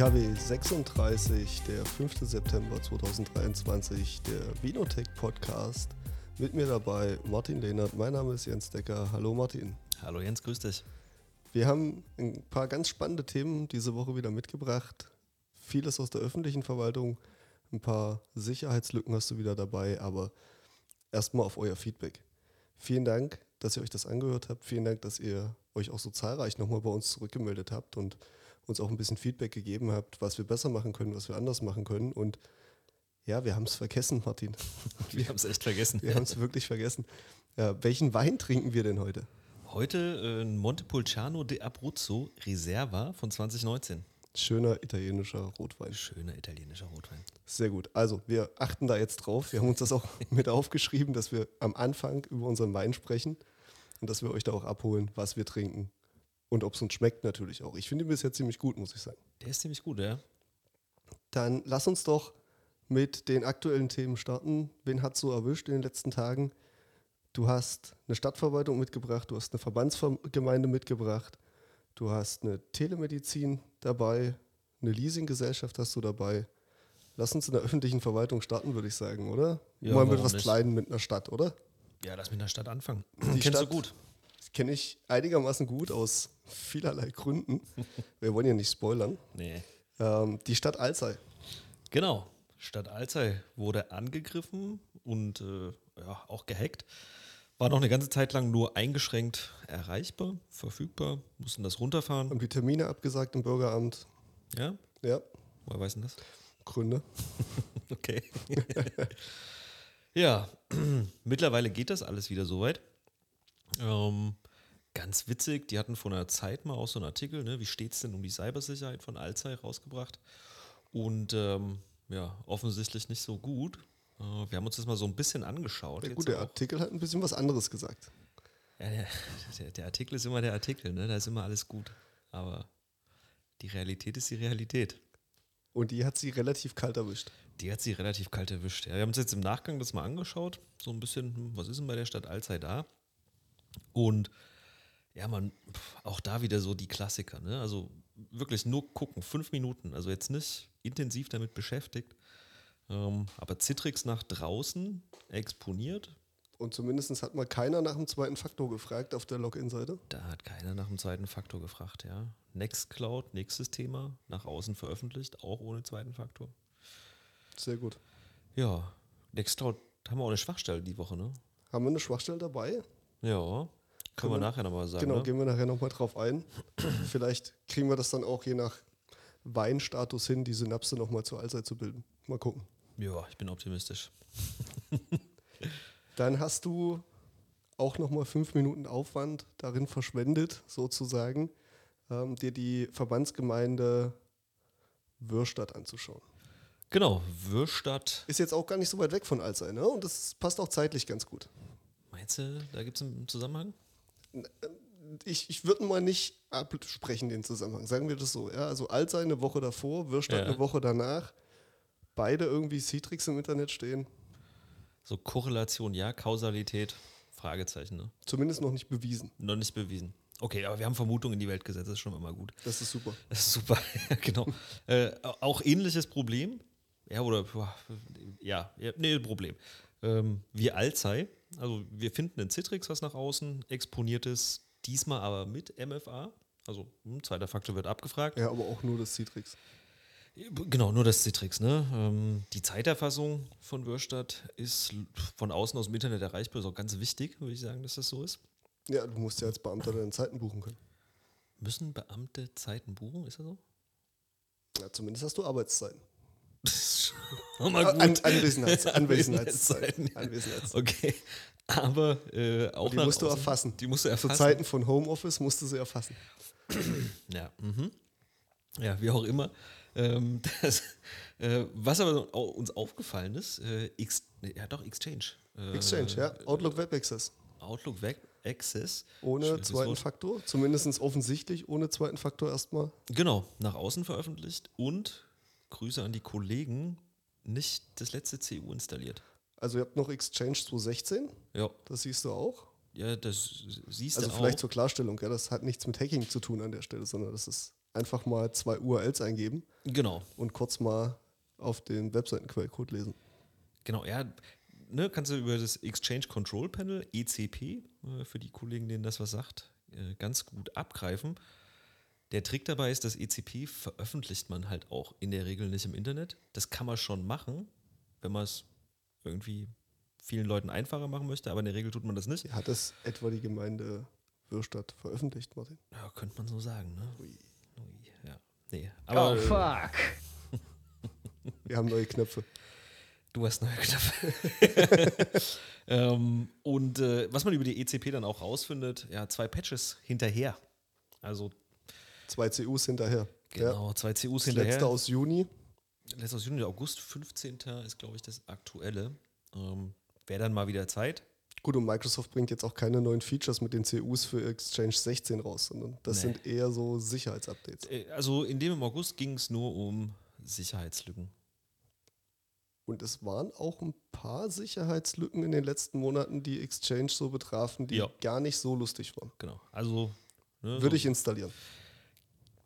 DKW 36, der 5. September 2023, der Vinotech Podcast. Mit mir dabei Martin Lehnert. Mein Name ist Jens Decker. Hallo Martin. Hallo Jens, grüß dich. Wir haben ein paar ganz spannende Themen diese Woche wieder mitgebracht. Vieles aus der öffentlichen Verwaltung, ein paar Sicherheitslücken hast du wieder dabei, aber erstmal auf euer Feedback. Vielen Dank, dass ihr euch das angehört habt. Vielen Dank, dass ihr euch auch so zahlreich nochmal bei uns zurückgemeldet habt und uns auch ein bisschen Feedback gegeben habt, was wir besser machen können, was wir anders machen können. Und ja, wir haben es vergessen, Martin. Wir haben es echt vergessen. Wir haben es wirklich vergessen. Ja, welchen Wein trinken wir denn heute? Heute äh, Montepulciano de Abruzzo Reserva von 2019. Schöner italienischer Rotwein. Schöner italienischer Rotwein. Sehr gut. Also, wir achten da jetzt drauf. Wir haben uns das auch mit aufgeschrieben, dass wir am Anfang über unseren Wein sprechen und dass wir euch da auch abholen, was wir trinken und ob es uns schmeckt natürlich auch. Ich finde ihn bisher ziemlich gut, muss ich sagen. Der ist ziemlich gut, ja. Dann lass uns doch mit den aktuellen Themen starten. Wen hat so erwischt in den letzten Tagen? Du hast eine Stadtverwaltung mitgebracht, du hast eine Verbandsgemeinde mitgebracht, du hast eine Telemedizin dabei, eine Leasinggesellschaft hast du dabei. Lass uns in der öffentlichen Verwaltung starten, würde ich sagen, oder? Ja, Mal mit was nicht? Kleinen mit einer Stadt, oder? Ja, lass mit einer Stadt anfangen. Die Kennst du Stadt- gut. Das kenne ich einigermaßen gut aus vielerlei Gründen. Wir wollen ja nicht spoilern. Nee. Ähm, die Stadt Alzey. Genau. Stadt Alzey wurde angegriffen und äh, ja, auch gehackt. War noch eine ganze Zeit lang nur eingeschränkt erreichbar, verfügbar, mussten das runterfahren. Haben die Termine abgesagt im Bürgeramt. Ja, Ja, woher weiß denn das? Gründe. Okay. ja, mittlerweile geht das alles wieder soweit. Ähm, ganz witzig, die hatten vor einer Zeit mal auch so einen Artikel, ne, wie steht es denn um die Cybersicherheit von Alzey rausgebracht. Und ähm, ja, offensichtlich nicht so gut. Äh, wir haben uns das mal so ein bisschen angeschaut. Der jetzt gute auch. Artikel hat ein bisschen was anderes gesagt. Ja, der, der, der Artikel ist immer der Artikel, ne? da ist immer alles gut. Aber die Realität ist die Realität. Und die hat sie relativ kalt erwischt. Die hat sie relativ kalt erwischt. Ja, wir haben uns jetzt im Nachgang das mal angeschaut. So ein bisschen, hm, was ist denn bei der Stadt Alzey da? Und ja, man, auch da wieder so die Klassiker. Ne? Also wirklich nur gucken, fünf Minuten. Also jetzt nicht intensiv damit beschäftigt. Ähm, aber Citrix nach draußen exponiert. Und zumindest hat mal keiner nach dem zweiten Faktor gefragt auf der Login-Seite. Da hat keiner nach dem zweiten Faktor gefragt. Ja. Nextcloud, nächstes Thema, nach außen veröffentlicht, auch ohne zweiten Faktor. Sehr gut. Ja, Nextcloud haben wir auch eine Schwachstelle die Woche, ne? Haben wir eine Schwachstelle dabei? Ja, können Können wir nachher nochmal sagen. genau, ne? gehen wir nachher nochmal drauf ein. Vielleicht kriegen wir das dann auch je nach Weinstatus hin, die Synapse nochmal zur Allzeit zu bilden. Mal gucken. Ja, ich bin optimistisch. Dann hast du auch nochmal fünf Minuten Aufwand darin verschwendet, sozusagen, ähm, dir die Verbandsgemeinde Würstadt anzuschauen. Genau, Würstadt. Ist jetzt auch gar nicht so weit weg von Alzey, ne? Und das passt auch zeitlich ganz gut. Meinst du, da gibt es einen Zusammenhang? Ich, ich würde mal nicht absprechen den Zusammenhang, sagen wir das so. Ja? Also Alzey eine Woche davor, Würstadt Ja. eine Woche danach. Beide irgendwie Citrix im Internet stehen. So Korrelation, ja, Kausalität, Fragezeichen, ne? Zumindest noch nicht bewiesen. Noch nicht bewiesen. Okay, aber wir haben Vermutungen in die Welt gesetzt, das ist schon immer gut. Das ist super. Das ist super, ja, genau. Äh, auch ähnliches Problem. Ja, oder, ja, ja nee, Problem. Ähm, wie Alzey, also wir finden ein Citrix, was nach außen exponiert ist, diesmal aber mit MFA. Also, hm, zweiter Faktor wird abgefragt. Ja, aber auch nur das Citrix. Genau, nur das Citrix. Ne? Ähm, die Zeiterfassung von Würstadt ist von außen aus dem Internet erreichbar. Ist auch ganz wichtig, würde ich sagen, dass das so ist. Ja, du musst ja als Beamter deine Zeiten buchen können. Müssen Beamte Zeiten buchen? Ist das so? Ja, zumindest hast du Arbeitszeiten. Oh, mal An, Anwesenheits, Anwesenheitszeiten. Anwesenheitszeiten. Anwesenheitszeiten. Okay, aber äh, auch Die musst du erfassen. Die musst du Zu erfassen. Zeiten von Homeoffice musst du sie erfassen. Ja, mhm. ja, wie auch immer. Ähm, das, äh, was aber uns aufgefallen ist, äh, X, nee, ja doch, Exchange. Äh, Exchange, ja. Outlook Web Access. Outlook Web Access. Ohne zweiten Wort. Faktor. Zumindest offensichtlich ohne zweiten Faktor erstmal. Genau, nach außen veröffentlicht und Grüße an die Kollegen, nicht das letzte CU installiert. Also ihr habt noch Exchange 216, Ja, das siehst du auch. ja das siehst Also du vielleicht auch. zur Klarstellung, ja, das hat nichts mit Hacking zu tun an der Stelle, sondern das ist einfach mal zwei URLs eingeben Genau. und kurz mal auf den Webseitenquellcode lesen. Genau, ja, ne, kannst du über das Exchange Control Panel, ECP, äh, für die Kollegen, denen das was sagt, äh, ganz gut abgreifen. Der Trick dabei ist, das ECP veröffentlicht man halt auch in der Regel nicht im Internet. Das kann man schon machen, wenn man es irgendwie vielen Leuten einfacher machen möchte, aber in der Regel tut man das nicht. Hat das etwa die Gemeinde Würstadt veröffentlicht, Martin? Ja, könnte man so sagen, ne? Ui, ja. Nee, Oh, aber äh, fuck. Wir haben neue Knöpfe. Du hast neue Knöpfe. ähm, und äh, was man über die ECP dann auch rausfindet, ja, zwei Patches hinterher. Also Zwei CUs hinterher. genau, zwei CUs Ja. Das hinterher. letzte aus Juni. Letztes aus Juni, August, 15. ist, glaube ich, das aktuelle. Ähm, Wäre dann mal wieder Zeit. Gut, und Microsoft bringt jetzt auch keine neuen Features mit den CUs für Exchange 16 raus, sondern das Nee. sind eher so Sicherheitsupdates. Äh, also in dem im August ging es nur um Sicherheitslücken. Und es waren auch ein paar Sicherheitslücken in den letzten Monaten, die Exchange so betrafen, die Ja. gar nicht so lustig waren. Genau. Also ne, Würde so ich installieren.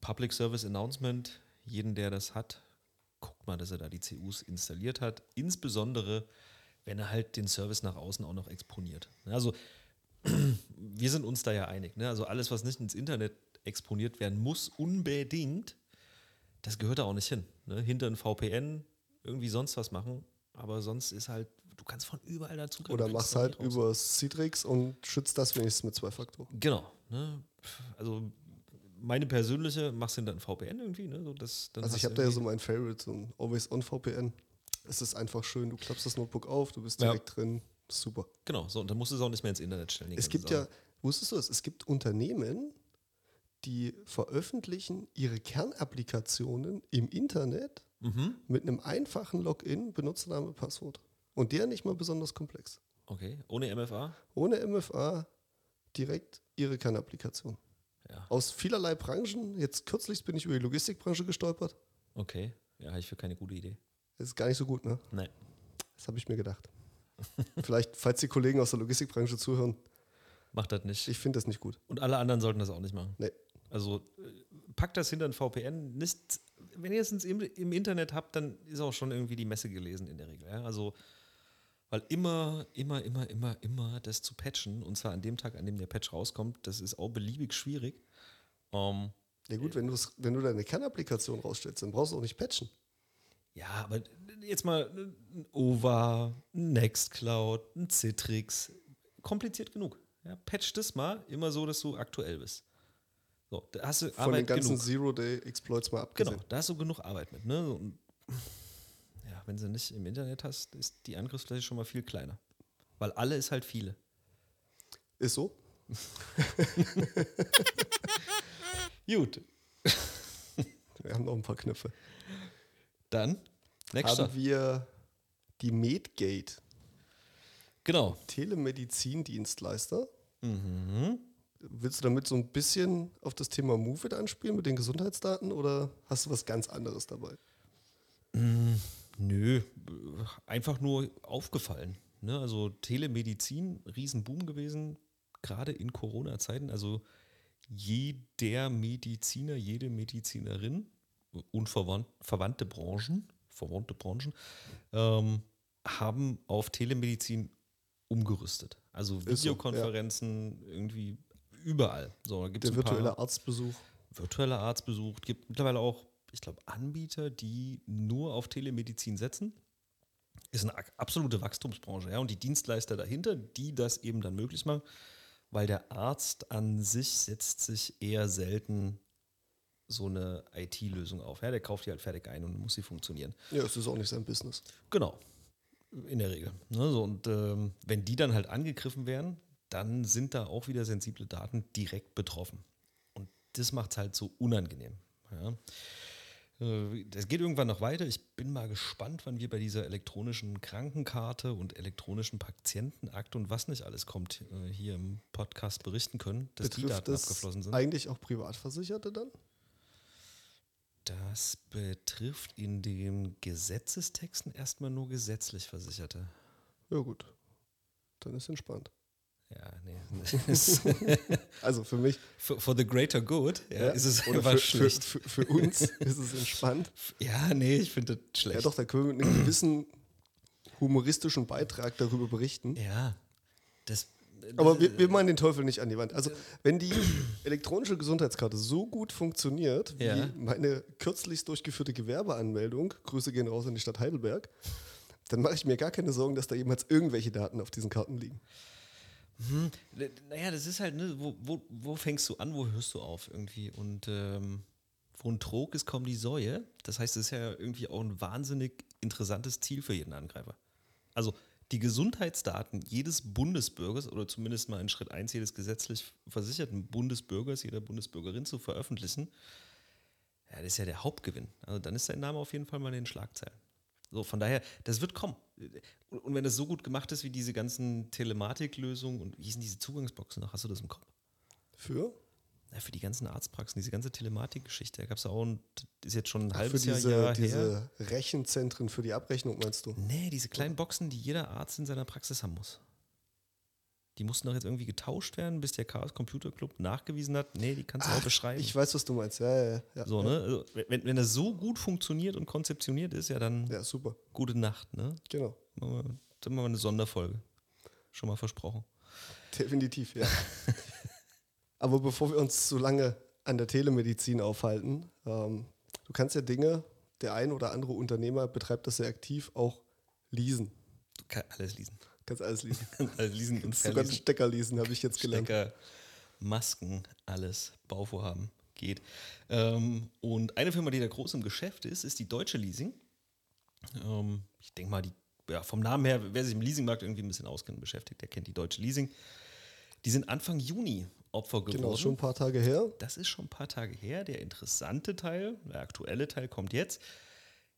Public Service Announcement, jeden, der das hat, guckt mal, dass er da die CUs installiert hat. Insbesondere, wenn er halt den Service nach außen auch noch exponiert. Also wir sind uns da ja einig. Ne? Also alles, was nicht ins Internet exponiert werden muss, unbedingt, das gehört da auch nicht hin. Ne? Hinter ein VPN irgendwie sonst was machen, aber sonst ist halt, du kannst von überall dazu Oder mach's halt über Citrix und schützt das wenigstens mit zwei Faktoren. Genau. Ne? Also meine persönliche, machst du dann ein VPN irgendwie, ne? So, das, dann Also ich habe da ja so mein Favorite, so ein Always-On VPN. Es ist einfach schön, du klappst das Notebook auf, du bist Ja. direkt drin. Super. Genau, so, und dann musst du es auch nicht mehr ins Internet stellen. Es gibt ja, Sache. wusstest du es, es gibt Unternehmen, die veröffentlichen ihre Kernapplikationen im Internet Mhm. mit einem einfachen Login, Benutzername, Passwort. Und der nicht mal besonders komplex. Okay, ohne MFA? Ohne MFA direkt ihre Kernapplikation. Ja, Aus vielerlei Branchen, jetzt kürzlich bin ich über die Logistikbranche gestolpert. okay. Ja, habe ich für keine gute Idee. Das ist gar nicht so gut, ne? Nein. Das habe ich mir gedacht. Vielleicht, falls die Kollegen aus der Logistikbranche zuhören, Macht das nicht. ich finde das nicht gut. und alle anderen sollten das auch nicht machen. Nee. Also äh, packt das hinter ein VPN. Nicht, wenn ihr es im, im Internet habt, dann ist auch schon irgendwie die Messe gelesen in der Regel. Ja? Also, weil immer, immer, immer, immer, immer das zu patchen, und zwar an dem Tag, an dem der Patch rauskommt, das ist auch beliebig schwierig. Ähm, Ja gut, wenn, du's, wenn du deine Kernapplikation rausstellst, dann brauchst du auch nicht patchen. Ja, aber jetzt mal ein OVA, ein Nextcloud, ein Citrix. Kompliziert genug. Ja, patch das mal immer so, dass du aktuell bist. So, da hast du Von Arbeit den ganzen. Zero-Day-Exploits mal abgesehen. Genau, da hast du genug Arbeit mit. Ne? Und wenn sie nicht im Internet hast, ist die Angriffsfläche schon mal viel kleiner. Weil alle ist halt viele. Ist so. Gut, Wir haben noch ein paar Knöpfe. dann nächster. Haben wir die Medgate, Genau. Telemedizindienstleister. Mhm. Willst du damit so ein bisschen auf das Thema Move It anspielen mit den Gesundheitsdaten oder hast du was ganz anderes dabei? Nö, einfach nur aufgefallen. Ne? Also Telemedizin, Riesenboom gewesen, gerade in Corona-Zeiten. Also jeder Mediziner, jede Medizinerin und verwandt, verwandte Branchen, verwandte Branchen, ähm, haben auf Telemedizin umgerüstet. Also Ist so, ja. Videokonferenzen irgendwie überall. So, da gibt's Der ein paar- virtuelle Arztbesuch. virtueller Arzt besucht. Gibt mittlerweile auch, ich glaube, Anbieter, die nur auf Telemedizin setzen. Ist eine absolute Wachstumsbranche, ja. Und die Dienstleister dahinter, die das eben dann möglich machen, weil der Arzt an sich setzt sich eher selten so eine IT-Lösung auf. Ja, der kauft die halt fertig ein und muss sie funktionieren. Ja, es ist auch nicht sein Business. Genau. In der Regel. Ne, so, und ähm, wenn die dann halt angegriffen werden, dann sind da auch wieder sensible Daten direkt betroffen. Und das macht es halt so unangenehm. Ja. Äh, Das geht irgendwann noch weiter. Ich bin mal gespannt, wann wir bei dieser elektronischen Krankenkarte und elektronischen Patientenakt und was nicht alles kommt, äh, hier im Podcast berichten können, dass die Betrifft Daten das abgeflossen sind. eigentlich auch Privatversicherte dann? Das betrifft in den Gesetzestexten erstmal nur gesetzlich Versicherte. Ja gut, dann ist entspannt. Ja, nee. Also für mich. for, for the greater good ja, ja, ist es einfach für, schlecht. Für, für, für uns ist es entspannt. ja, nee, ich finde das schlecht. Ja, doch, da können wir mit einem gewissen humoristischen Beitrag darüber berichten. Ja, das. Aber wir, wir meinen den Teufel nicht an die Wand. Also, wenn die elektronische Gesundheitskarte so gut funktioniert, wie Ja. meine kürzlich durchgeführte Gewerbeanmeldung, Grüße gehen raus in die Stadt Heidelberg, dann mache ich mir gar keine Sorgen, dass da jemals irgendwelche Daten auf diesen Karten liegen. Hm, naja, das ist halt, ne, wo, wo, wo fängst du an, wo hörst du auf irgendwie? Und ähm, wo ein Trog ist, kommt die Säue. Das heißt, es ist ja irgendwie auch ein wahnsinnig interessantes Ziel für jeden Angreifer. Also die Gesundheitsdaten jedes Bundesbürgers oder zumindest mal in Schritt 1 jedes gesetzlich versicherten Bundesbürgers, jeder Bundesbürgerin zu veröffentlichen, ja, das ist ja der Hauptgewinn. Also dann ist dein Name auf jeden Fall mal in den Schlagzeilen. So, von daher, das wird kommen. Und, und wenn das so gut gemacht ist wie diese ganzen Telematiklösungen und wie hießen diese Zugangsboxen noch? Hast du das im Kopf? Für? Ja, für die ganzen Arztpraxen, diese ganze Telematikgeschichte, da gab es auch, ein, das ist jetzt schon ein Ach, halbes diese, Jahr, Jahr her. diese Rechenzentren für die Abrechnung, meinst du? Nee, diese kleinen Boxen, die jeder Arzt in seiner Praxis haben muss. Die mussten doch jetzt irgendwie getauscht werden, bis der Chaos Computer Club nachgewiesen hat. Nee, die kannst du auch beschreiben. Ich weiß, was du meinst. Ja, ja, ja. so, ne? Also, wenn, wenn das so gut funktioniert und konzeptioniert ist, ja dann Ja, super. gute Nacht, ne? Genau. Machen wir, dann machen wir eine Sonderfolge. Schon mal versprochen. Definitiv, ja. Aber bevor wir uns zu lange an der Telemedizin aufhalten, ähm, du kannst ja Dinge, der ein oder andere Unternehmer betreibt das sehr aktiv, auch leasen. Du kannst alles lesen. Kannst alles leasen. alles lesen und Sogar einen. Stecker leasen, habe ich jetzt gelernt. Stecker, Masken, alles, Bauvorhaben, geht. Ähm, und eine Firma, die da groß im Geschäft ist, ist die Deutsche Leasing. Ähm, ich denke mal, die, ja, vom Namen her, wer sich im Leasingmarkt irgendwie ein bisschen auskennt und beschäftigt, der kennt die Deutsche Leasing. Die sind Anfang Juni Opfer geworden. Genau, schon ein paar Tage her. Das ist schon ein paar Tage her. Der interessante Teil, der aktuelle Teil kommt jetzt.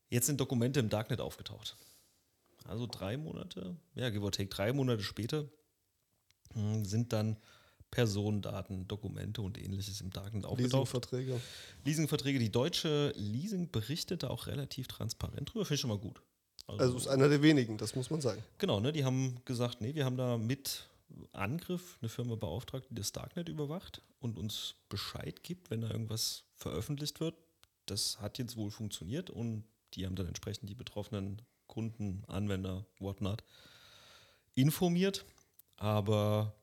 Jetzt sind Dokumente im Darknet aufgetaucht. Also drei Monate, ja, give or take, drei Monate später mh, sind dann Personendaten, Dokumente und ähnliches im Darknet aufgetaucht. Leasingverträge. Leasingverträge. Die deutsche Leasing berichtete auch relativ transparent drüber. Finde ich schon mal gut. Also ist einer der wenigen, das muss man sagen. Genau, ne, die haben gesagt, nee, wir haben da mit Angriff eine Firma beauftragt, die das Darknet überwacht und uns Bescheid gibt, wenn da irgendwas veröffentlicht wird. Das hat jetzt wohl funktioniert und die haben dann entsprechend die betroffenen Kunden, Anwender, whatnot informiert. Aber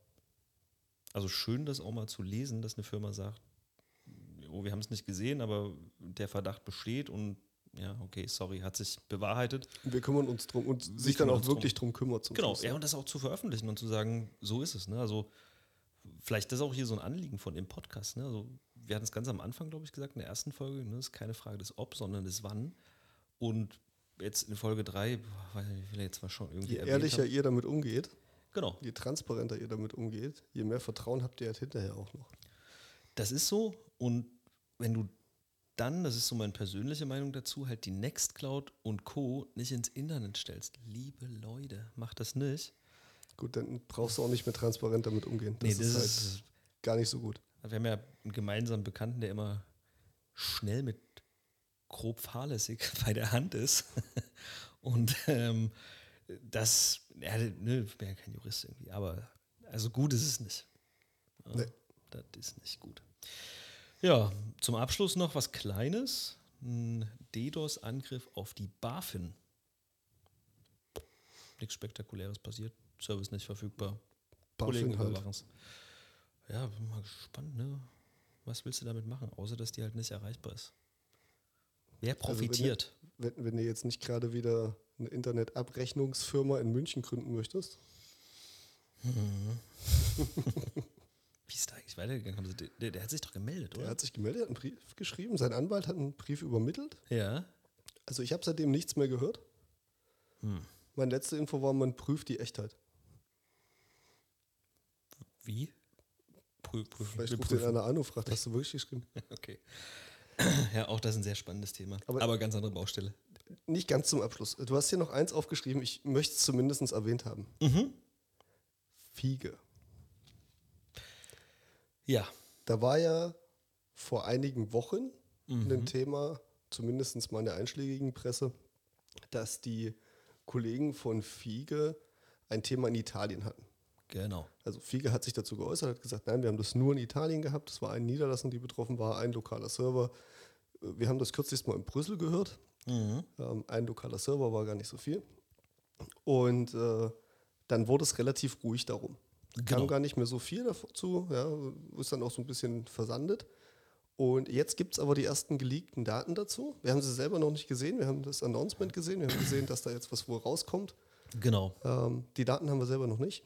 also schön, das auch mal zu lesen, dass eine Firma sagt, oh, wir haben es nicht gesehen, aber der Verdacht besteht und ja, okay, sorry, hat sich bewahrheitet. Wir kümmern uns drum und sich kümmern dann auch uns drum. wirklich drum kümmert zum Genau, Schluss. ja, und das auch zu veröffentlichen und zu sagen, so ist es. Ne? Also vielleicht ist auch hier so ein Anliegen von dem Podcast. Ne? Also, wir hatten es ganz am Anfang, glaube ich, gesagt, in der ersten Folge, ne? das ist keine Frage des Ob, sondern des Wann. Und jetzt in Folge 3, weiß nicht, wie viel jetzt mal schon irgendwie Je ehrlicher haben. ihr damit umgeht, Genau, je transparenter ihr damit umgeht, je mehr Vertrauen habt ihr halt hinterher auch noch. das ist so. Und wenn du dann, das ist so meine persönliche Meinung dazu, halt die Nextcloud und Co. nicht ins Internet stellst. Liebe Leute, macht das nicht. Gut, dann brauchst du auch nicht mehr transparent damit umgehen. Das, Nee, das ist halt ist gar nicht so gut. Wir haben ja einen gemeinsamen Bekannten, der immer schnell mit grob fahrlässig bei der Hand ist. Und ähm, das, ja, ne, ich bin ja kein Jurist irgendwie, aber also gut ist es nicht. Ja, Nee. Das ist nicht gut. Ja, zum Abschluss noch was Kleines. Ein DDoS-Angriff auf die BaFin. Nichts Spektakuläres passiert. Service nicht verfügbar. Kollegen halt. überwachen es. Ja, bin mal gespannt, ne? Was willst du damit machen, außer dass die halt nicht erreichbar ist? Wer Also wenn profitiert? Wenn, wenn du jetzt nicht gerade wieder eine Internetabrechnungsfirma in München gründen möchtest, Wie ist da eigentlich weitergegangen? Der, der hat sich doch gemeldet, der oder? hat sich gemeldet, hat einen Brief geschrieben, sein Anwalt hat einen Brief übermittelt. Ja. Also ich habe seitdem nichts mehr gehört. Hm. Meine letzte Info war, man prüft die Echtheit. Wie? Prü prüfen. Vielleicht ruft den prüfen. einer an und fragt, hast du wirklich geschrieben? Okay. Ja, auch das ist ein sehr spannendes Thema. Aber- Aber, ganz andere Baustelle. Nicht ganz zum Abschluss. Du hast hier noch eins aufgeschrieben, ich möchte es zumindest erwähnt haben. Mhm. Fiege. Ja. Da war ja vor einigen Wochen Mhm. ein Thema, zumindest mal in der einschlägigen Presse, dass die Kollegen von Fiege ein Thema in Italien hatten. Genau. Also Fiege hat sich dazu geäußert, hat gesagt, nein, wir haben das nur in Italien gehabt, es war eine Niederlassung, die betroffen war, ein lokaler Server. Wir haben das kürzlich mal in Brüssel gehört. Mhm. Ähm, ein lokaler Server war gar nicht so viel. Und äh, dann wurde es relativ ruhig darum. Kam Genau. gar nicht mehr so viel dazu, ja, ist dann auch so ein bisschen versandet. Und jetzt gibt es aber die ersten geleakten Daten dazu. Wir haben sie selber noch nicht gesehen, wir haben das Announcement gesehen, wir haben gesehen, dass da jetzt was wohl rauskommt. Genau. Ähm, die Daten haben wir selber noch nicht.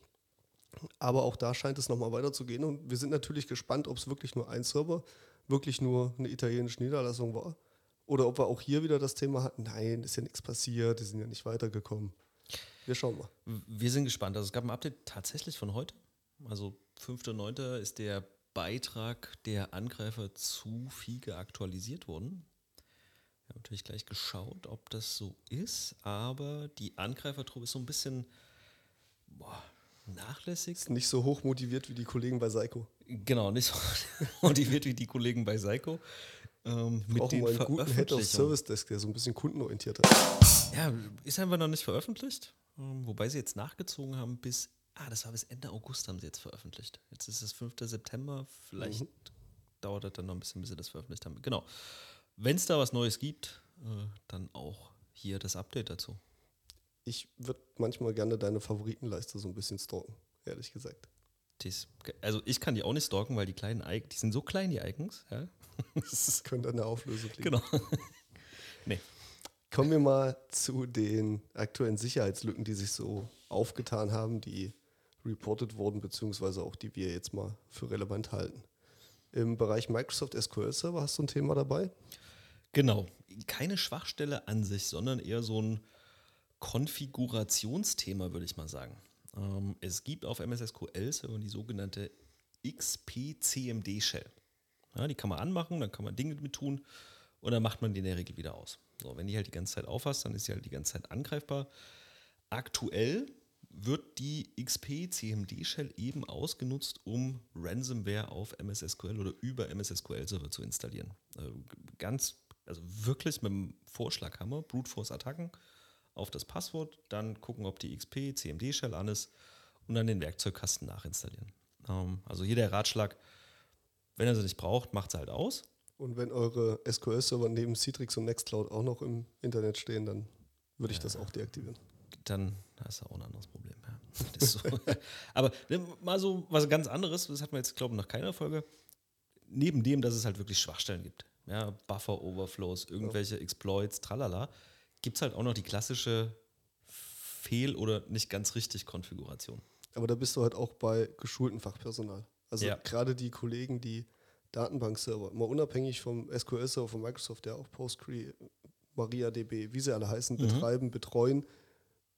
Aber auch da scheint es nochmal weiterzugehen. Und wir sind natürlich gespannt, ob es wirklich nur ein Server, wirklich nur eine italienische Niederlassung war. Oder ob wir auch hier wieder das Thema hatten, nein, ist ja nichts passiert, die sind ja nicht weitergekommen. Wir schauen mal. Wir sind gespannt. Also es gab ein Update tatsächlich von heute. Also 5.9. ist der Beitrag der Angreifer zu Fiege aktualisiert worden. Wir haben natürlich gleich geschaut, ob das so ist, aber die Angreifertruppe ist so ein bisschen boah, nachlässig. Ist nicht so hoch motiviert wie die Kollegen bei Seiko. Genau, nicht so motiviert wie die Kollegen bei Seiko. Ähm, mit Brauchen den einen guten Head of. Service Desk, der so ein bisschen kundenorientiert ist. Ja, ist einfach noch nicht veröffentlicht. Ähm, Wobei sie jetzt nachgezogen haben bis, ah, das war bis Ende August haben sie jetzt veröffentlicht. Jetzt ist es 5. September, vielleicht Mhm. dauert das dann noch ein bisschen, bis sie das veröffentlicht haben. Genau. Wenn es da was Neues gibt, äh, dann auch hier das Update dazu. Ich würde manchmal gerne deine Favoritenleiste so ein bisschen stalken, ehrlich gesagt. Dies, also ich kann die auch nicht stalken, weil die kleinen Icons, die sind so klein, die Icons. Ja? Das könnte der Auflösung liegen. Genau. nee. Kommen wir mal zu den aktuellen Sicherheitslücken, die sich so aufgetan haben, die reported wurden, beziehungsweise auch die wir jetzt mal für relevant halten. Im Bereich Microsoft SQL Server hast du ein Thema dabei? Genau. Keine Schwachstelle an sich, sondern eher so ein Konfigurationsthema, würde ich mal sagen. Ähm, es gibt auf MS SQL Server die sogenannte XP-CMD Shell. Ja, die kann man anmachen, dann kann man Dinge mit tun und dann macht man die in der Regel wieder aus. So, wenn die halt die ganze Zeit aufhast, dann ist sie halt die ganze Zeit angreifbar. Aktuell wird die XP-CMD-Shell eben ausgenutzt, um Ransomware auf MS SQL oder über MS SQL Server zu installieren. Äh, Ganz, also wirklich mit dem Vorschlaghammer, Brute Force Attacken auf das Passwort, dann gucken, ob die XP-CMD-Shell an ist und dann den Werkzeugkasten nachinstallieren. Ähm, Also hier der Ratschlag, wenn er sie nicht braucht, macht sie halt aus. Und wenn eure SQL-Server neben Citrix und Nextcloud auch noch im Internet stehen, dann würde ich das auch deaktivieren. dann hast du auch ein anderes Problem. Ja. So. Aber ne, mal so was ganz anderes, das hat man jetzt, glaube ich, noch keiner Folge. Neben dem, dass es halt wirklich Schwachstellen gibt, ja, Buffer-Overflows, irgendwelche Exploits, tralala, gibt es halt auch noch die klassische Fehl- oder nicht ganz richtig Konfiguration. Aber da bist du halt auch bei geschultem Fachpersonal. Also Ja. gerade die Kollegen, die Datenbankserver, mal unabhängig vom SQL-Server von Microsoft, der auch PostgreSQL, MariaDB, wie sie alle heißen, Mhm. betreiben, betreuen,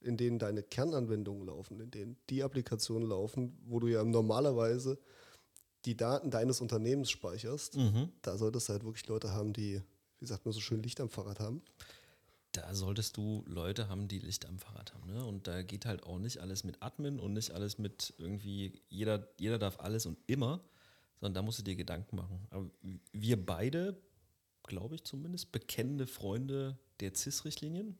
in denen deine Kernanwendungen laufen, in denen die Applikationen laufen, wo du ja normalerweise die Daten deines Unternehmens speicherst. Mhm. Da solltest du halt wirklich Leute haben, die, wie sagt man so schön, Licht am Fahrrad haben. Da solltest du Leute haben, die Licht am Fahrrad haben. Ne? Und da geht halt auch nicht alles mit Admin und nicht alles mit irgendwie, jeder, jeder darf alles und immer, sondern da musst du dir Gedanken machen. Aber wir beide, glaube ich zumindest, bekennende Freunde der CIS-Richtlinien,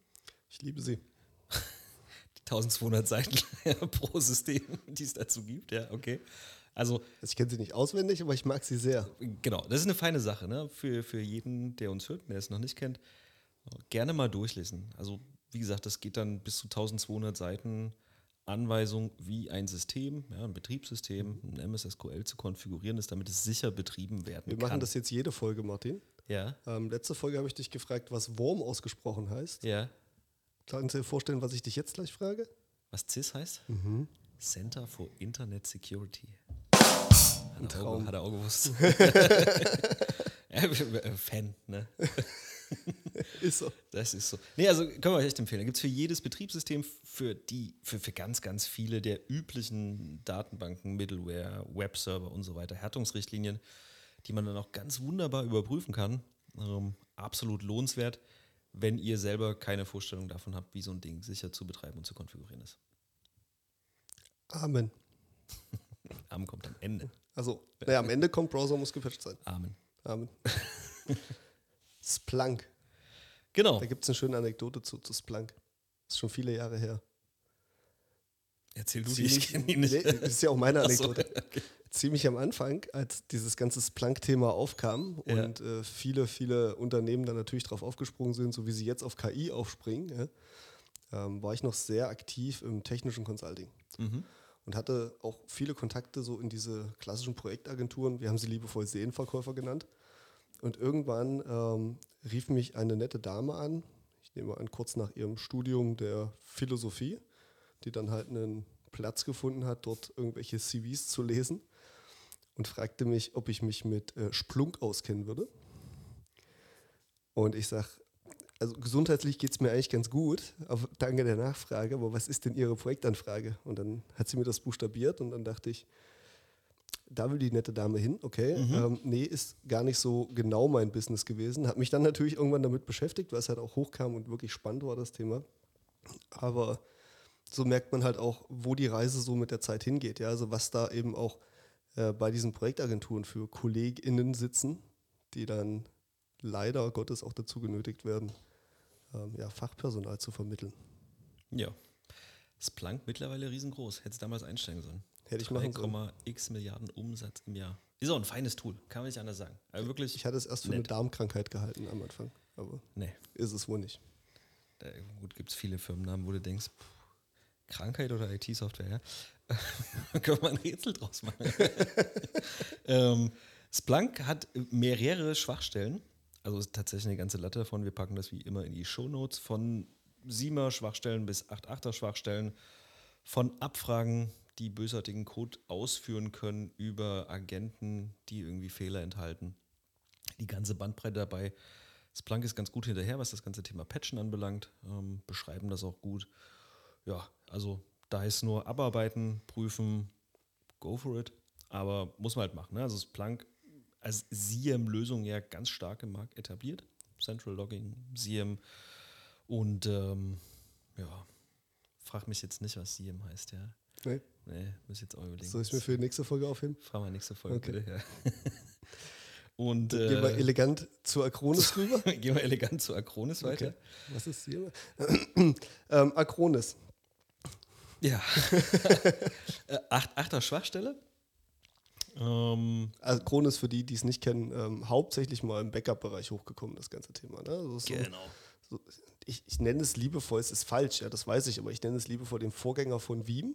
Ich liebe sie. die 1200 Seiten pro System, die es dazu gibt, ja, okay. Also Also ich kenne sie nicht auswendig, aber ich mag sie sehr. Genau, das ist eine feine Sache, ne? Für, für jeden, der uns hört, der es noch nicht kennt, gerne mal durchlesen. Also, wie gesagt, das geht dann bis zu 1200 Seiten Anweisung, wie ein System, ja, ein Betriebssystem, ein MS SQL zu konfigurieren ist, damit es sicher betrieben werden Wir kann. machen das jetzt jede Folge, Martin. Ja, Ähm, letzte Folge habe ich dich gefragt, was Wurm ausgesprochen heißt. ja. Kannst du dir vorstellen, was ich dich jetzt gleich frage? Was CIS heißt? Center for Internet Security. Hat, er auch, Traum. hat er auch gewusst. Fan, ne? Ist so. Das ist so. Nee, also können wir euch echt empfehlen. Da gibt es für jedes Betriebssystem, für die, für, für ganz, ganz viele der üblichen Datenbanken, Middleware, Webserver und so weiter, Härtungsrichtlinien, die man dann auch ganz wunderbar überprüfen kann. Ähm, absolut lohnenswert, wenn ihr selber keine Vorstellung davon habt, wie so ein Ding sicher zu betreiben und zu konfigurieren ist. Amen. Amen kommt am Ende. Also, naja, am Ende kommt Browser muss gepatcht sein. Amen. Amen. Splunk. Genau. Da gibt es eine schöne Anekdote zu, zu Splunk. Ist schon viele Jahre her. Erzähl du die, ich ziemlich, kenne ihn nicht. nee, das ist ja auch meine Ach so, Anekdote. okay. Ziemlich am Anfang, als dieses ganze Splunk-Thema aufkam Ja. und äh, viele, viele Unternehmen dann natürlich drauf aufgesprungen sind, so wie sie jetzt auf KI aufspringen, ja, ähm, war ich noch sehr aktiv im technischen Consulting Mhm. und hatte auch viele Kontakte so in diese klassischen Projektagenturen. Wir haben sie liebevoll Seelenverkäufer genannt. Und irgendwann ähm, rief mich eine nette Dame an, ich nehme an, kurz nach ihrem Studium der Philosophie, die dann halt einen Platz gefunden hat, dort irgendwelche CVs zu lesen und fragte mich, ob ich mich mit äh, Splunk auskennen würde. Und ich sage, also gesundheitlich geht es mir eigentlich ganz gut, aber danke der Nachfrage, aber was ist denn Ihre Projektanfrage? Und dann hat sie mir das buchstabiert und dann dachte ich, da will die nette Dame hin, okay. Ähm, nee, ist gar nicht so genau mein Business gewesen. Hat mich dann natürlich irgendwann damit beschäftigt, weil es halt auch hochkam und wirklich spannend war, das Thema. Aber so merkt man halt auch, wo die Reise so mit der Zeit hingeht. Ja? Also was da eben auch äh, bei diesen Projektagenturen für KollegInnen sitzen, die dann leider Gottes auch dazu genötigt werden, ähm, ja, Fachpersonal zu vermitteln. Ja. Splunk mittlerweile riesengroß. Hätte es damals einsteigen sollen. Hätte ich machen sollen. 3,x Milliarden Umsatz im Jahr. Ist auch ein feines Tool, kann man nicht anders sagen. Aber wirklich, Ich hatte es erst für eine Nett. Darmkrankheit gehalten am Anfang, aber nee, ist es wohl nicht. da gut gibt es viele Firmennamen, wo du denkst, pff, Krankheit oder IT-Software, ja? Können wir ein Rätsel draus machen. ähm, Splunk hat mehrere Schwachstellen, also ist tatsächlich eine ganze Latte davon. Wir packen das wie immer in die Shownotes von 7er Schwachstellen bis 8,8er Schwachstellen, von Abfragen, die bösartigen Code ausführen können, über Agenten, die irgendwie Fehler enthalten. Die ganze Bandbreite dabei. Splunk ist ganz gut hinterher, was das ganze Thema Patchen anbelangt, ähm, beschreiben das auch gut. Ja, also da ist nur abarbeiten, prüfen, go for it. Aber muss man halt machen. Ne? Also Splunk als SIEM-Lösung ja ganz stark im Markt etabliert. Central Logging, SIEM. Und ähm, ja, frag mich jetzt nicht, was SIEM heißt, ja. Nee? Nee, muss ich jetzt auch überlegen. Soll ich mir für die nächste Folge aufheben? Frag mal nächste Folge, Okay. bitte. Ja. Und Gehen wir äh, elegant zu Acronis rüber. gehen wir elegant zu Acronis weiter. Okay. Was ist hier? ähm, Acronis. Ja. Äh, Acht, achter Schwachstelle. Ähm, Acronis, für die, die es nicht kennen, ähm, hauptsächlich mal im Backup-Bereich hochgekommen, das ganze Thema. Ne? Also so, genau. so, ich, ich nenne es liebevoll, es ist falsch, ja, das weiß ich, aber ich nenne es liebevoll den Vorgänger von Veeam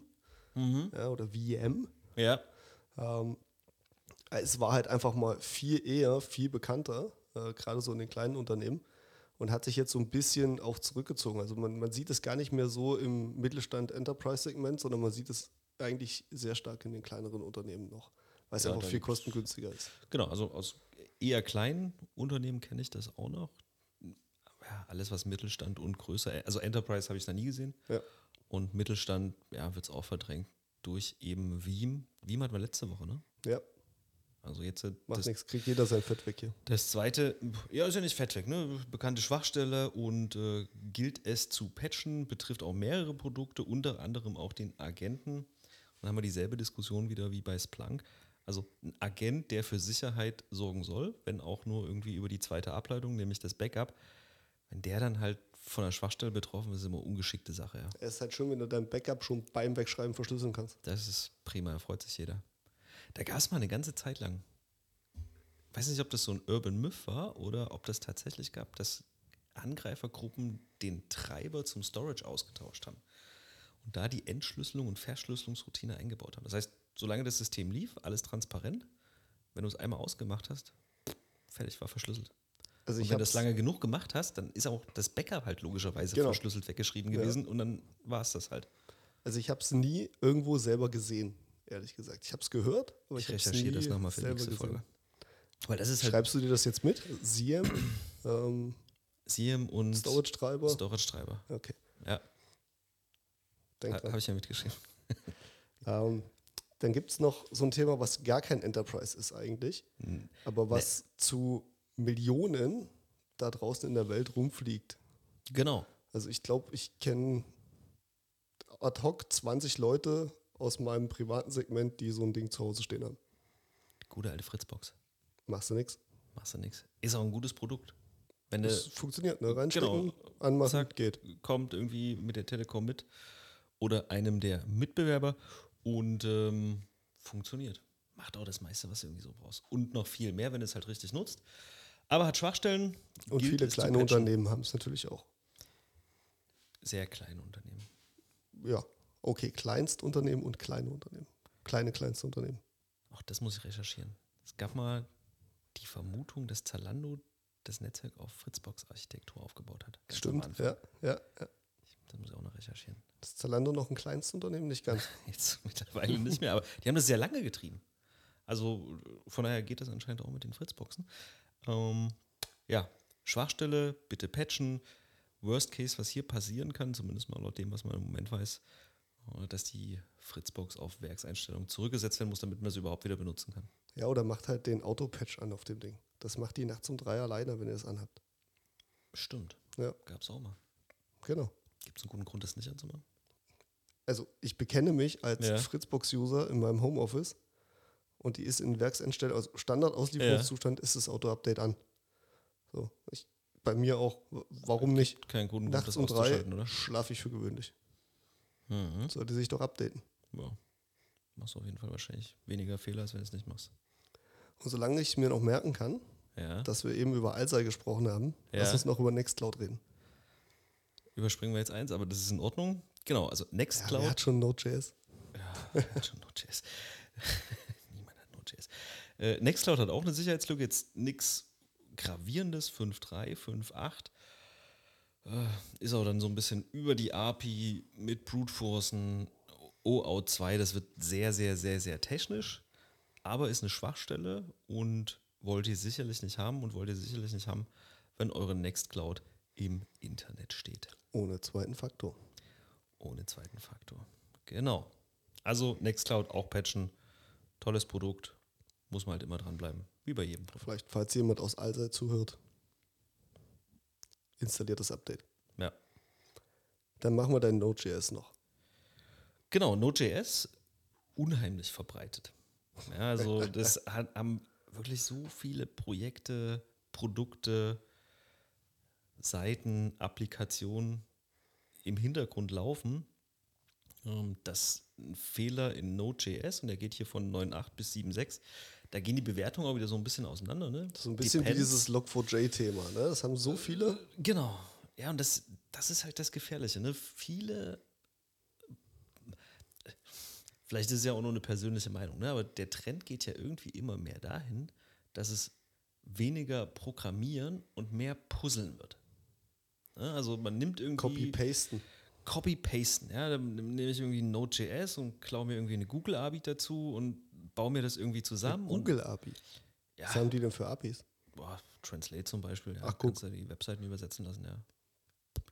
Mhm. ja, oder VM. Ja. Ähm, es war halt einfach mal viel eher, viel bekannter, äh, gerade so in den kleinen Unternehmen und hat sich jetzt so ein bisschen auch zurückgezogen. Also man, man sieht es gar nicht mehr so im Mittelstand-Enterprise-Segment, sondern man sieht es eigentlich sehr stark in den kleineren Unternehmen noch, weil es Ja, einfach da viel kostengünstiger ist. Genau, also aus eher kleinen Unternehmen kenne ich das auch noch. Ja, alles, was Mittelstand und größer, also Enterprise habe ich noch nie gesehen. Ja. Und Mittelstand, ja, wird es auch verdrängt durch eben Veeam. Veeam hatten wir letzte Woche, ne? Ja, Also jetzt äh, macht nichts, kriegt jeder sein Fett weg hier. das zweite, ja, ist ja nicht fett weg, ne? Bekannte Schwachstelle und äh, gilt es zu patchen, betrifft auch mehrere Produkte, unter anderem auch den Agenten. Und dann haben wir dieselbe Diskussion wieder wie bei Splunk. Also ein Agent, der für Sicherheit sorgen soll, wenn auch nur irgendwie über die zweite Ableitung, nämlich das Backup, wenn der dann halt von der Schwachstelle betroffen ist, ist immer ungeschickte Sache, ja. Es ist halt schön, wenn du dein Backup schon beim Wegschreiben verschlüsseln kannst. Das ist prima, da freut sich jeder. Da gab es mal eine ganze Zeit lang. Weiß nicht, ob das so ein Urban Myth war oder ob das tatsächlich gab, dass Angreifergruppen den Treiber zum Storage ausgetauscht haben und da die Entschlüsselung und Verschlüsselungsroutine eingebaut haben. Das heißt, solange das System lief, alles transparent, wenn du es einmal ausgemacht hast, fertig war verschlüsselt. Also Und wenn du das lange genug gemacht hast, dann ist auch das Backup halt logischerweise Genau. verschlüsselt weggeschrieben Ja. gewesen und dann war es das halt. also ich habe es nie irgendwo selber gesehen, ehrlich gesagt. Ich habe es gehört, aber ich, Ich recherchiere nie das nochmal für die selber nächste gesehen. Folge. Weil das ist halt Schreibst du dir das jetzt mit? Siem, ähm, SIEM und Storage-Treiber? Storage-Treiber. Okay, Ja, ha, habe ich ja mitgeschrieben. Ähm, dann gibt es noch so ein Thema, was gar kein Enterprise ist eigentlich, Hm, aber was zu Millionen da draußen in der Welt rumfliegt. Genau. Also ich glaube, ich kenne ad hoc 20 Leute aus meinem privaten Segment, die so ein Ding zu Hause stehen haben. Gute alte Fritzbox. Machst du nichts. Machst du nichts. Ist auch ein gutes Produkt. Wenn Das funktioniert, ne? Reinstecken, genau. anmachen, Zack. geht. kommt irgendwie mit der Telekom mit oder einem der Mitbewerber und ähm, funktioniert. Macht auch das meiste, was du irgendwie so brauchst. Und noch viel mehr, wenn du es halt richtig nutzt. Aber hat Schwachstellen. Und viele kleine. Unternehmen haben es natürlich auch. Sehr kleine Unternehmen. Ja, okay, Kleinstunternehmen und kleine Unternehmen. Kleine Kleinstunternehmen. Auch das muss ich recherchieren. Es gab mal die Vermutung, dass Zalando das Netzwerk auf Fritzbox-Architektur aufgebaut hat. Ganz Stimmt, ja, ja, ja. Das muss ich auch noch recherchieren. Ist Zalando noch ein Kleinstunternehmen? Nicht ganz. Jetzt mittlerweile nicht mehr, aber die haben das sehr lange getrieben. Also von daher geht das anscheinend auch mit den Fritzboxen. Ähm, ja, Schwachstelle, bitte patchen. Worst Case, was hier passieren kann, zumindest mal laut dem, was man im Moment weiß, äh, dass die Fritzbox auf Werkseinstellungen zurückgesetzt werden muss, damit man sie überhaupt wieder benutzen kann. Ja, oder macht halt den Autopatch an auf dem Ding. Das macht die nachts um drei alleine, wenn ihr es anhabt. Stimmt. Ja, Gab es auch mal. genau. Gibt es einen guten Grund, das nicht anzumachen? Also ich bekenne mich als Ja. Fritzbox-User in meinem Homeoffice und die ist in Werkseinstellung, also Standardauslieferungszustand ist das Auto-Update an. So, ich, bei mir auch. Warum nicht? Keinen guten Grund, Nachts das um drei oder? schlafe ich für gewöhnlich. Mhm. Sollte sich doch updaten. Ja. Machst du auf jeden Fall wahrscheinlich weniger Fehler, als wenn du es nicht machst. Und solange ich mir noch merken kann, Ja. dass wir eben über Alzey gesprochen haben, Ja. lass uns noch über Nextcloud reden. Überspringen wir jetzt eins, aber das ist in Ordnung. Genau, also Ja, Nextcloud. hat schon Node.js? Ja, hat schon Node.js. Äh, Nextcloud hat auch eine Sicherheitslücke, jetzt nichts Gravierendes, 5.3, 5.8. Äh, ist auch dann so ein bisschen über die API mit Brute Forcen, OAuth 2, das wird sehr, sehr, sehr, sehr technisch, aber ist eine Schwachstelle und wollt ihr sicherlich nicht haben und wollt ihr sicherlich nicht haben, wenn eure Nextcloud im Internet steht Ohne zweiten Faktor. ohne zweiten Faktor. Genau. Also Nextcloud auch patchen. Tolles Produkt. Muss man halt immer dranbleiben. Wie bei jedem Produkt. Vielleicht, falls jemand aus Alzey zuhört, installiert das Update. Ja. Dann machen wir dein Node.js noch. Genau, Node.js unheimlich verbreitet. Ja, also das hat, haben wirklich so viele Projekte, Produkte, Seiten, Applikationen im Hintergrund laufen, ähm, dass ein Fehler in Node.js, und der geht hier von 9.8 bis 7.6, da gehen die Bewertungen auch wieder so ein bisschen auseinander. Ne? So ein bisschen wie Depends. dieses Log4j-Thema. Ne? Das haben so viele. Genau. Ja, und das, das ist halt das Gefährliche. Ne? Viele, vielleicht ist es ja auch nur eine persönliche Meinung, ne? aber der Trend geht ja irgendwie immer mehr dahin, dass es weniger Programmieren und mehr Puzzeln wird. Ne? Also man nimmt irgendwie Copy-Pasten. Copy-Pasten. Ja? Dann nehme ich irgendwie Node.js und klaue mir irgendwie eine Google-API dazu und baue mir das irgendwie zusammen. Google-API. ja, Was haben die denn für APIs? boah, Translate zum Beispiel, ja, Ach, guck. kannst du die Webseiten übersetzen lassen, ja.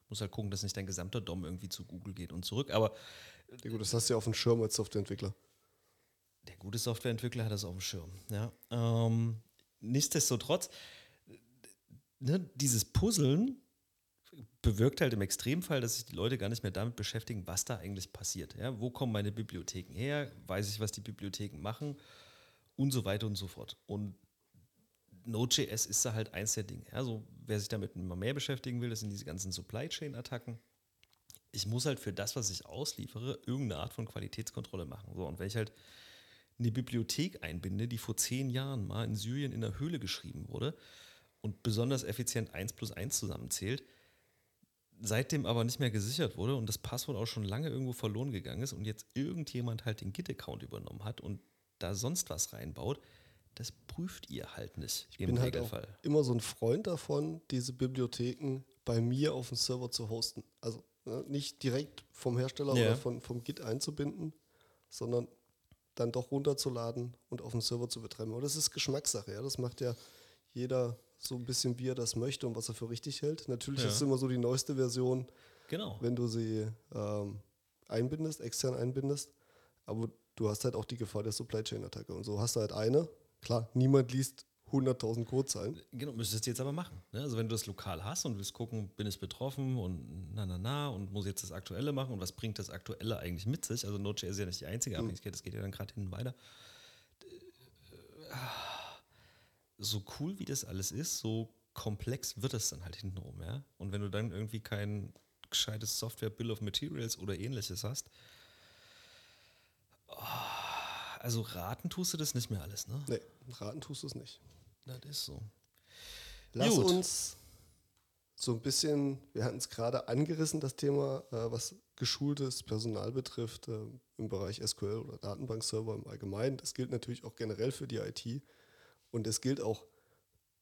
Muss halt gucken, dass nicht dein gesamter DOM irgendwie zu Google geht und zurück. Aber Ja, gut, das hast du ja auf dem Schirm als Softwareentwickler. der gute Softwareentwickler hat das auf dem Schirm. Ja. Ähm, nichtsdestotrotz, ne, dieses Puzzeln bewirkt halt im Extremfall, dass sich die Leute gar nicht mehr damit beschäftigen, was da eigentlich passiert. Ja? Wo kommen meine Bibliotheken her? Weiß ich, was die Bibliotheken machen? Und so weiter und so fort. Und Node.js ist da halt eins der Dinge. Also, wer sich damit immer mehr beschäftigen will, das sind diese ganzen Supply Chain-Attacken. Ich muss halt für das, was ich ausliefere, irgendeine Art von Qualitätskontrolle machen. So, und wenn ich halt eine Bibliothek einbinde, die vor zehn Jahren mal in Syrien in der Höhle geschrieben wurde und besonders effizient 1 plus 1 zusammenzählt, seitdem aber nicht mehr gesichert wurde und das Passwort auch schon lange irgendwo verloren gegangen ist und jetzt irgendjemand halt den Git-Account übernommen hat und da sonst was reinbaut, das prüft ihr halt nicht Ich im bin halt auch Regelfall. immer so ein Freund davon, diese Bibliotheken bei mir auf dem Server zu hosten. Also ne, nicht direkt vom Hersteller Ja. oder von, vom Git einzubinden, sondern dann doch runterzuladen und auf dem Server zu betreiben. Aber das ist Geschmackssache. Ja? Das macht ja jeder so ein bisschen, wie er das möchte und was er für richtig hält. Natürlich Ja. ist es immer so die neueste Version, Genau. wenn du sie ähm, einbindest, extern einbindest. Aber du hast halt auch die Gefahr der Supply Chain Attacke. Und so hast du halt eine. Klar, niemand liest 100.000 Codezeilen. Genau, müsstest du jetzt aber machen. Ne? Also wenn du das lokal hast und willst gucken, bin ich betroffen und na na na und muss jetzt das Aktuelle machen und was bringt das Aktuelle eigentlich mit sich? Also Node.js ist ja nicht die einzige Abhängigkeit, das geht ja dann gerade hinten weiter. So cool wie das alles ist, so komplex wird es dann halt hintenrum, ja. Und wenn du dann irgendwie keinen gescheites Software Bill of Materials oder ähnliches hast. Oh, also raten tust du das nicht mehr alles, ne? Nee, raten tust du es nicht. Das ist so. Lass Gut. uns so ein bisschen, wir hatten es gerade angerissen, das Thema, äh, was geschultes Personal betrifft, äh, im Bereich SQL oder Datenbankserver im Allgemeinen. Das gilt natürlich auch generell für die IT und es gilt auch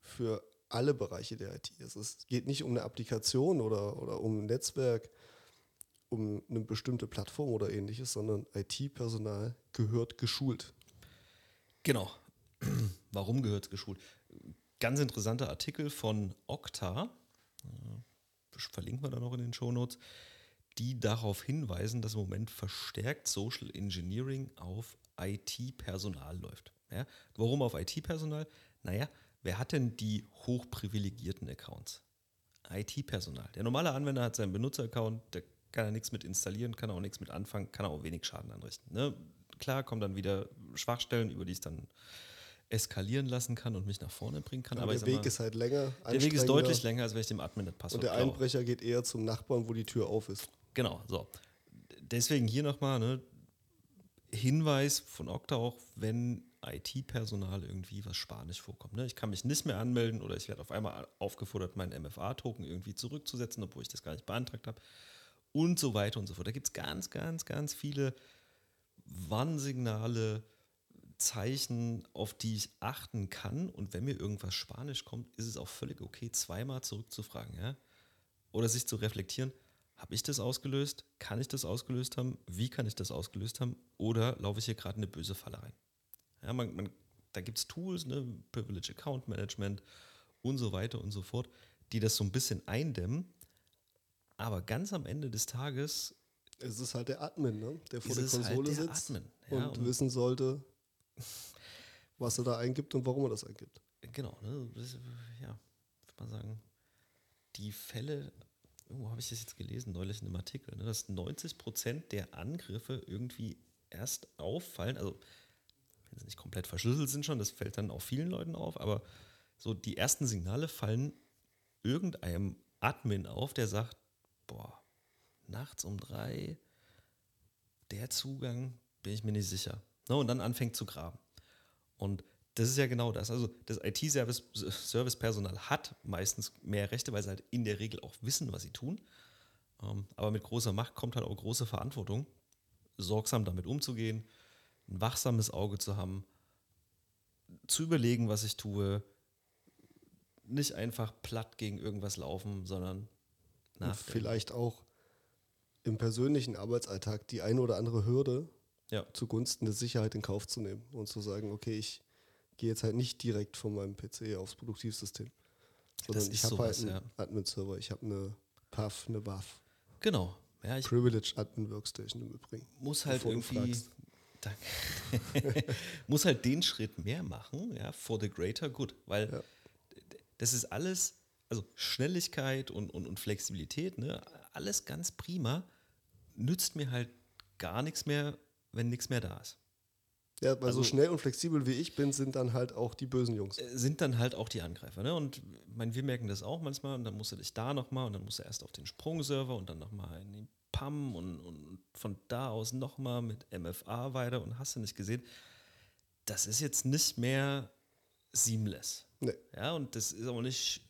für alle Bereiche der IT. Es geht nicht um eine Applikation oder, oder um ein Netzwerk, um eine bestimmte Plattform oder ähnliches, sondern IT-Personal gehört geschult. Genau. Warum gehört es geschult? Ganz interessanter Artikel von Okta, äh, verlinken wir dann noch in den Shownotes, die darauf hinweisen, dass im Moment verstärkt Social Engineering auf IT-Personal läuft. Ja? Warum auf IT-Personal? Naja, wer hat denn die hochprivilegierten Accounts? IT-Personal. Der normale Anwender hat seinen Benutzeraccount, der kann er nichts mit installieren, kann er auch nichts mit anfangen, kann er auch wenig Schaden anrichten. Ne? Klar kommen dann wieder Schwachstellen, über die ich dann eskalieren lassen kann und mich nach vorne bringen kann. Aber, aber der Weg mal, ist halt länger. der Weg ist deutlich länger, als wenn ich dem Admin das Passwort Und der. Einbrecher geht eher zum Nachbarn, wo die Tür auf ist. Genau, so. Deswegen hier nochmal, ne, Hinweis von Okta auch, wenn IT-Personal irgendwie was Spanisch vorkommt. Ne? Ich kann mich nicht mehr anmelden oder ich werde auf einmal aufgefordert, meinen MFA-Token irgendwie zurückzusetzen, obwohl ich das gar nicht beantragt habe. Und so weiter und so fort. Da gibt es ganz, ganz, ganz viele Warnsignale, Zeichen, auf die ich achten kann. Und wenn mir irgendwas Spanisch kommt, ist es auch völlig okay, zweimal zurückzufragen. Ja? Oder sich zu reflektieren, habe ich das ausgelöst? Kann ich das ausgelöst haben? Wie kann ich das ausgelöst haben? Oder laufe ich hier gerade in eine böse Falle rein? Ja, man, man, da gibt es Tools, ne, Privilege Account Management und so weiter und so fort, die das so ein bisschen eindämmen. Aber ganz am Ende des Tages Es ist halt der Admin, ne? der vor der halt Konsole der sitzt Admin. Ja, und, und- wissen sollte, was er da eingibt und warum er das eingibt. Genau, ne? Ja, würde man sagen, die Fälle, irgendwo habe ich das jetzt gelesen, neulich in einem Artikel, ne, dass 90 Prozent der Angriffe irgendwie erst auffallen, also wenn sie nicht komplett verschlüsselt sind schon, das fällt dann auch vielen Leuten auf, aber so die ersten Signale fallen irgendeinem Admin auf, der sagt, boah, nachts um drei, der Zugang, bin ich mir nicht sicher. Ne, und dann anfängt zu graben. Und das ist ja genau das. Also das IT-Service-Personal hat meistens mehr Rechte, weil sie halt in der Regel auch wissen, was sie tun. Ähm, aber mit großer Macht kommt halt auch große Verantwortung, sorgsam damit umzugehen, ein wachsames Auge zu haben, zu überlegen, was ich tue, nicht einfach platt gegen irgendwas laufen, sondern nachdenken. vielleicht auch im persönlichen Arbeitsalltag die eine oder andere Hürde Ja. zugunsten der Sicherheit in Kauf zu nehmen und zu sagen, okay, ich gehe jetzt halt nicht direkt von meinem PC aufs Produktivsystem, sondern ich habe halt einen ja. Admin-Server, ich habe eine PAF, eine WAF, Genau. Ja, ich Privilege Admin Workstation im Übrigen. muss halt irgendwie. Danke. muss halt den Schritt mehr machen, ja, for the greater good. Weil Ja. das ist alles, also Schnelligkeit und, und, und Flexibilität, ne, alles ganz prima, nützt mir halt gar nichts mehr, wenn nichts mehr da ist. Ja, weil Also- so schnell und flexibel wie ich bin, sind dann halt auch die bösen Jungs. Äh, Sind dann halt auch die Angreifer. Ne? Und ich meine, wir merken das auch manchmal und dann musst du dich da nochmal und dann musst du erst auf den Sprungserver und dann nochmal in den PAM und, und von da aus nochmal mit MFA weiter und hast du nicht gesehen. Das ist jetzt nicht mehr seamless. Nee. Ja, und das ist auch nicht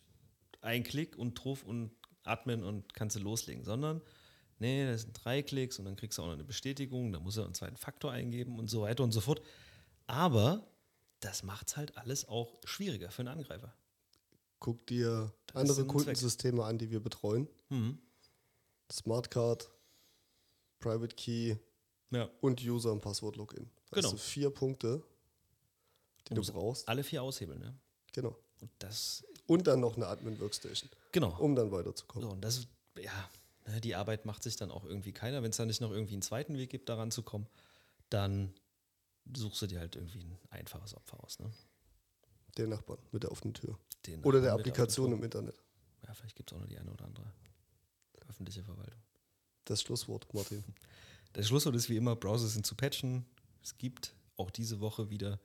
ein Klick und Truff und Admin und kannst du loslegen, sondern nee, das sind drei Klicks und dann kriegst du auch noch eine Bestätigung, dann musst du einen zweiten Faktor eingeben und so weiter und so fort. Aber das macht es halt alles auch schwieriger für einen Angreifer. Guck dir Das andere ein Zweck. Kundensysteme an, die wir betreuen. Mhm. Smartcard, Private Key Ja. und User- und Passwort-Login. Das Genau. sind vier Punkte, die Muss du brauchst. Alle vier aushebeln, ne? Genau. Und das, Und dann noch eine Admin-Workstation, genau. um dann weiterzukommen. So, und das, ja, ne, die Arbeit macht sich dann auch irgendwie keiner. Wenn es da nicht noch irgendwie einen zweiten Weg gibt, daran zu kommen, dann suchst du dir halt irgendwie ein einfaches Opfer aus. Ne? Den Nachbarn mit der offenen Tür. Den Oder der Applikation im Internet. Ja, vielleicht gibt es auch noch die eine oder andere öffentliche Verwaltung. Das Schlusswort, Martin. Der Schlusswort ist wie immer, Browser sind zu patchen. Es gibt auch diese Woche wieder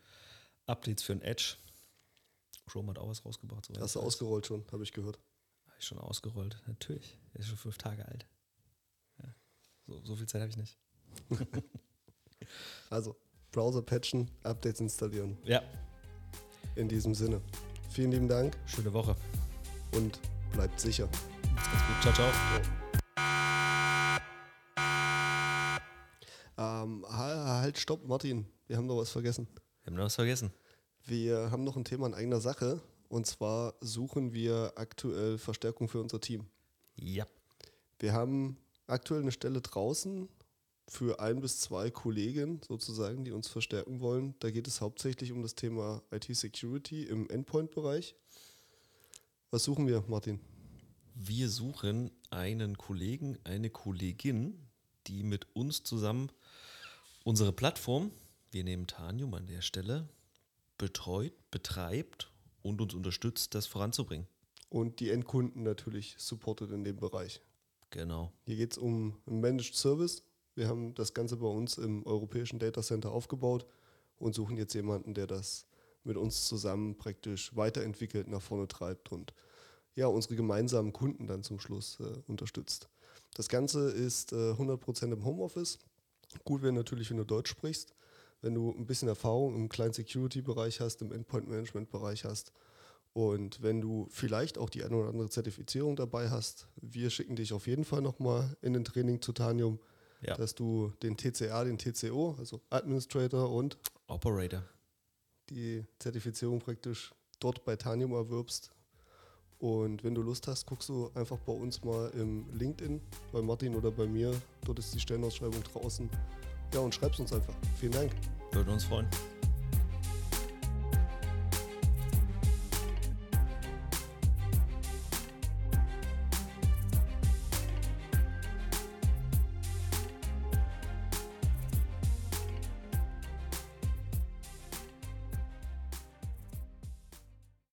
Updates für ein Edge. Chrome hat auch was rausgebracht. Hast du ausgerollt schon, habe ich gehört. Hab ich schon ausgerollt. Natürlich. Er ist schon fünf Tage alt. So, so viel Zeit habe ich nicht. Also, Browser patchen, Updates installieren. Ja, In diesem Sinne. Vielen lieben Dank schöne Woche. und bleibt sicher. Macht's ganz gut. Ciao, ciao. Ähm, ha- halt, stopp, Martin. Wir haben noch was vergessen. Wir haben noch was vergessen. Wir haben noch ein Thema in eigener Sache. Und zwar suchen wir aktuell Verstärkung für unser Team. Ja. Wir haben aktuell eine Stelle draußen für ein bis zwei Kollegen sozusagen, die uns verstärken wollen. Da geht es hauptsächlich um das Thema IT-Security im Endpoint-Bereich. Was suchen wir, Martin? Wir suchen einen Kollegen, eine Kollegin, die mit uns zusammen unsere Plattform, wir nehmen Tanium an der Stelle, betreut, betreibt und uns unterstützt, das voranzubringen. Und die Endkunden natürlich supportet in dem Bereich. Genau. Hier geht es um einen Managed Service. Wir haben das Ganze bei uns im europäischen Data Center aufgebaut und suchen jetzt jemanden, der das mit uns zusammen praktisch weiterentwickelt, nach vorne treibt und ja, unsere gemeinsamen Kunden dann zum Schluss äh, unterstützt. Das Ganze ist äh, 100% im Homeoffice. Gut wäre natürlich, wenn du Deutsch sprichst, wenn du ein bisschen Erfahrung im Client Security Bereich hast, im Endpoint Management Bereich hast und wenn du vielleicht auch die eine oder andere Zertifizierung dabei hast, wir schicken dich auf jeden Fall nochmal in den Training zu Tanium, Ja. dass du den TCA, den TCO, also Administrator und Operator. die Zertifizierung praktisch dort bei Tanium erwirbst. Und wenn du Lust hast, guckst du einfach bei uns mal im LinkedIn, bei Martin oder bei mir. Dort ist die Stellenausschreibung draußen. Ja, und schreibst uns einfach. Vielen Dank. Würden uns freuen.